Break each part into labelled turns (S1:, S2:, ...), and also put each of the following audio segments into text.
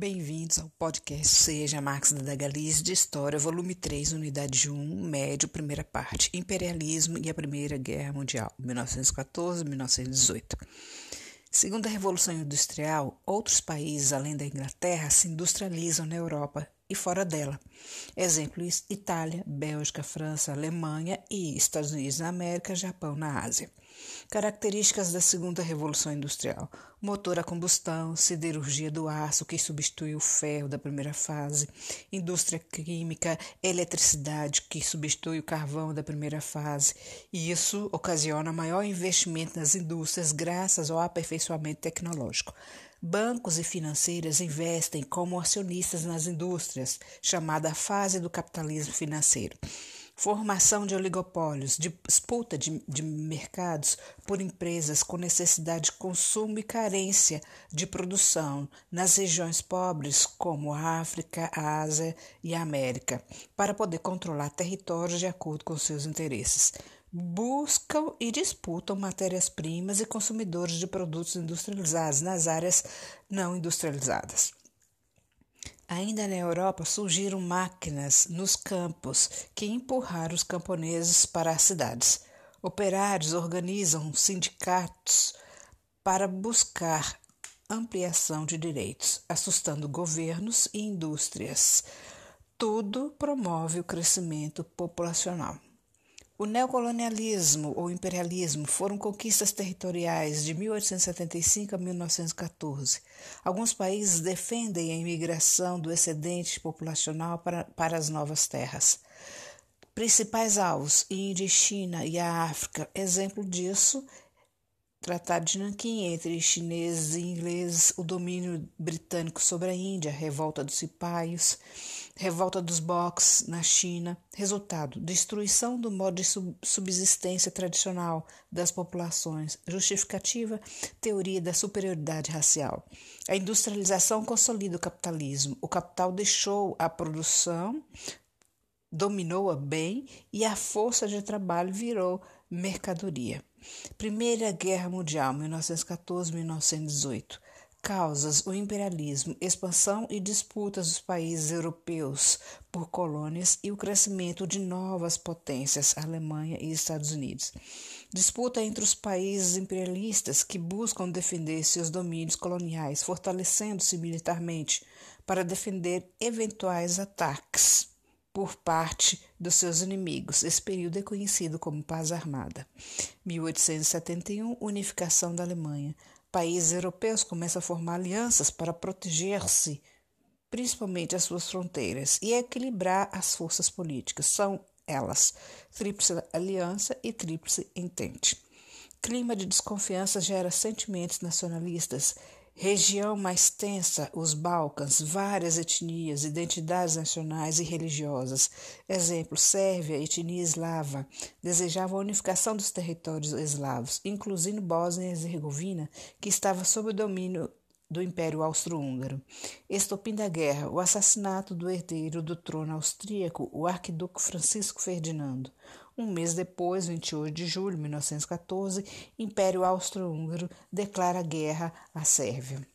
S1: Bem-vindos ao podcast Seja Marx da Galiza de História, volume 3, unidade 1, médio, primeira parte, Imperialismo e a Primeira Guerra Mundial, 1914-1918. Segundo a Revolução Industrial, outros países além da Inglaterra se industrializam na Europa e fora dela. Exemplos: Itália, Bélgica, França, Alemanha e Estados Unidos na América, Japão na Ásia. Características da segunda revolução industrial: motor a combustão, siderurgia do aço que substitui o ferro da primeira fase, indústria química, eletricidade que substitui o carvão da primeira fase. E isso ocasiona maior investimento nas indústrias graças ao aperfeiçoamento tecnológico. Bancos e financeiras investem como acionistas nas indústrias, chamada fase do capitalismo financeiro. Formação de oligopólios, disputa de, de, mercados por empresas com necessidade de consumo e carência de produção nas regiões pobres como a África, a Ásia e a América, para poder controlar territórios de acordo com seus interesses buscam e disputam matérias-primas e consumidores de produtos industrializados nas áreas não industrializadas. Ainda na Europa surgiram máquinas nos campos que empurraram os camponeses para as cidades. Operários organizam sindicatos para buscar ampliação de direitos, assustando governos e indústrias. Tudo promove o crescimento populacional. O neocolonialismo ou imperialismo foram conquistas territoriais de 1875 a 1914. Alguns países defendem a imigração do excedente populacional para, para as novas terras. Principais alvos: Índia, China e a África. Exemplo disso Tratado de Nanquim entre chineses e ingleses, o domínio britânico sobre a Índia, revolta dos cipaios, revolta dos box na China. Resultado: destruição do modo de subsistência tradicional das populações. Justificativa: teoria da superioridade racial. A industrialização consolida o capitalismo. O capital deixou a produção, dominou-a bem e a força de trabalho virou mercadoria. Primeira Guerra Mundial, 1914-1918. Causas: o imperialismo, expansão e disputas dos países europeus por colônias e o crescimento de novas potências, Alemanha e Estados Unidos. Disputa entre os países imperialistas que buscam defender seus domínios coloniais, fortalecendo-se militarmente para defender eventuais ataques por parte dos seus inimigos. Esse período é conhecido como Paz Armada. 1871 Unificação da Alemanha. Países europeus começam a formar alianças para proteger-se, principalmente as suas fronteiras, e equilibrar as forças políticas. São elas Tríplice Aliança e Tríplice Entente. Clima de desconfiança gera sentimentos nacionalistas Região mais tensa, os Balcãs, várias etnias, identidades nacionais e religiosas. Exemplo, Sérvia, etnia eslava, desejava a unificação dos territórios eslavos, incluindo Bósnia e Herzegovina, que estava sob o domínio do Império Austro-Húngaro. Estopim da guerra, o assassinato do herdeiro do trono austríaco, o arquiduque Francisco Ferdinando. Um mês depois, 28 de julho de 1914, Império Austro-Húngaro declara guerra à Sérvia.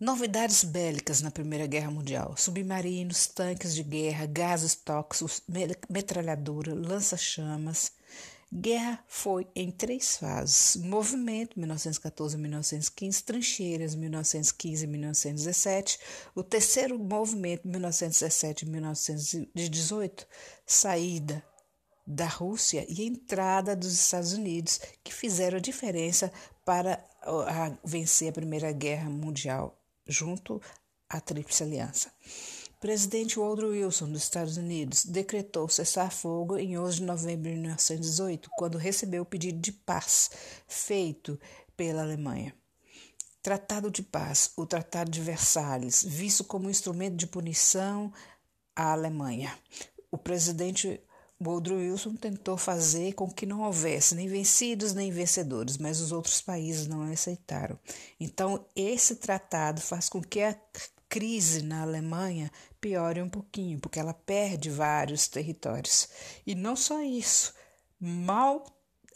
S1: Novidades bélicas na Primeira Guerra Mundial: submarinos, tanques de guerra, gases tóxicos, metralhadora, lança-chamas. Guerra foi em três fases: movimento 1914-1915, trincheiras 1915-1917, o terceiro movimento 1917-1918, saída da Rússia e entrada dos Estados Unidos, que fizeram a diferença para vencer a Primeira Guerra Mundial junto à Tríplice Aliança presidente Woodrow Wilson dos Estados Unidos decretou cessar-fogo em 11 de novembro de 1918, quando recebeu o pedido de paz feito pela Alemanha. Tratado de Paz, o Tratado de Versalhes, visto como instrumento de punição à Alemanha. O presidente Woodrow Wilson tentou fazer com que não houvesse nem vencidos nem vencedores, mas os outros países não aceitaram. Então, esse tratado faz com que a crise na Alemanha piore um pouquinho, porque ela perde vários territórios. E não só isso, mal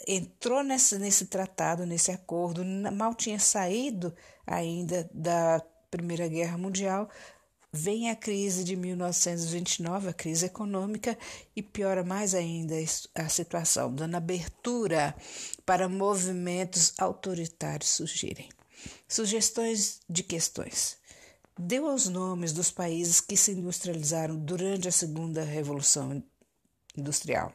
S1: entrou nesse, nesse tratado, nesse acordo, mal tinha saído ainda da Primeira Guerra Mundial, vem a crise de 1929, a crise econômica, e piora mais ainda a situação, dando abertura para movimentos autoritários surgirem. Sugestões de questões. Deu aos nomes dos países que se industrializaram durante a segunda revolução industrial.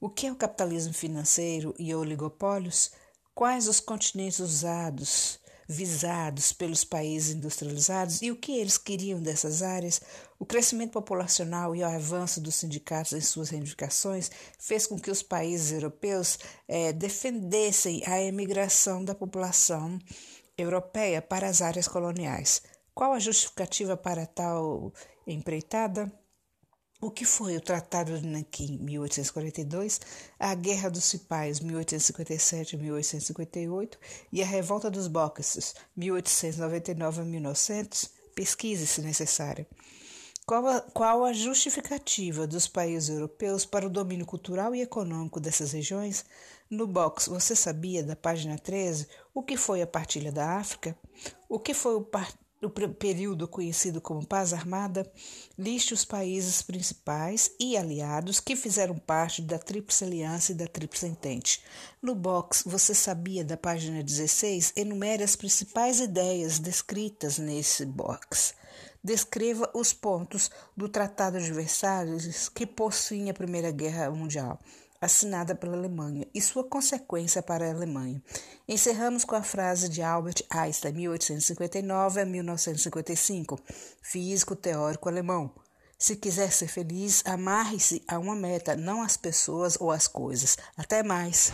S1: O que é o capitalismo financeiro e oligopólios? Quais os continentes usados, visados pelos países industrializados e o que eles queriam dessas áreas? O crescimento populacional e o avanço dos sindicatos em suas reivindicações fez com que os países europeus eh, defendessem a emigração da população europeia para as áreas coloniais. Qual a justificativa para tal empreitada? O que foi o Tratado de Nanquim, 1842, a Guerra dos Cipais, 1857-1858 e a Revolta dos Boxers, 1899-1900? Pesquise se necessário. Qual a, qual a justificativa dos países europeus para o domínio cultural e econômico dessas regiões? No box, você sabia, da página 13, o que foi a partilha da África? O que foi o, no período conhecido como Paz Armada, liste os países principais e aliados que fizeram parte da Tríplice Aliança e da Tríplice Entente. No box, você sabia da página 16, enumere as principais ideias descritas nesse box. Descreva os pontos do Tratado de Versalhes que possuem a Primeira Guerra Mundial assinada pela Alemanha e sua consequência para a Alemanha. Encerramos com a frase de Albert Einstein, 1859 a 1955, físico teórico alemão. Se quiser ser feliz, amarre-se a uma meta, não às pessoas ou às coisas. Até mais!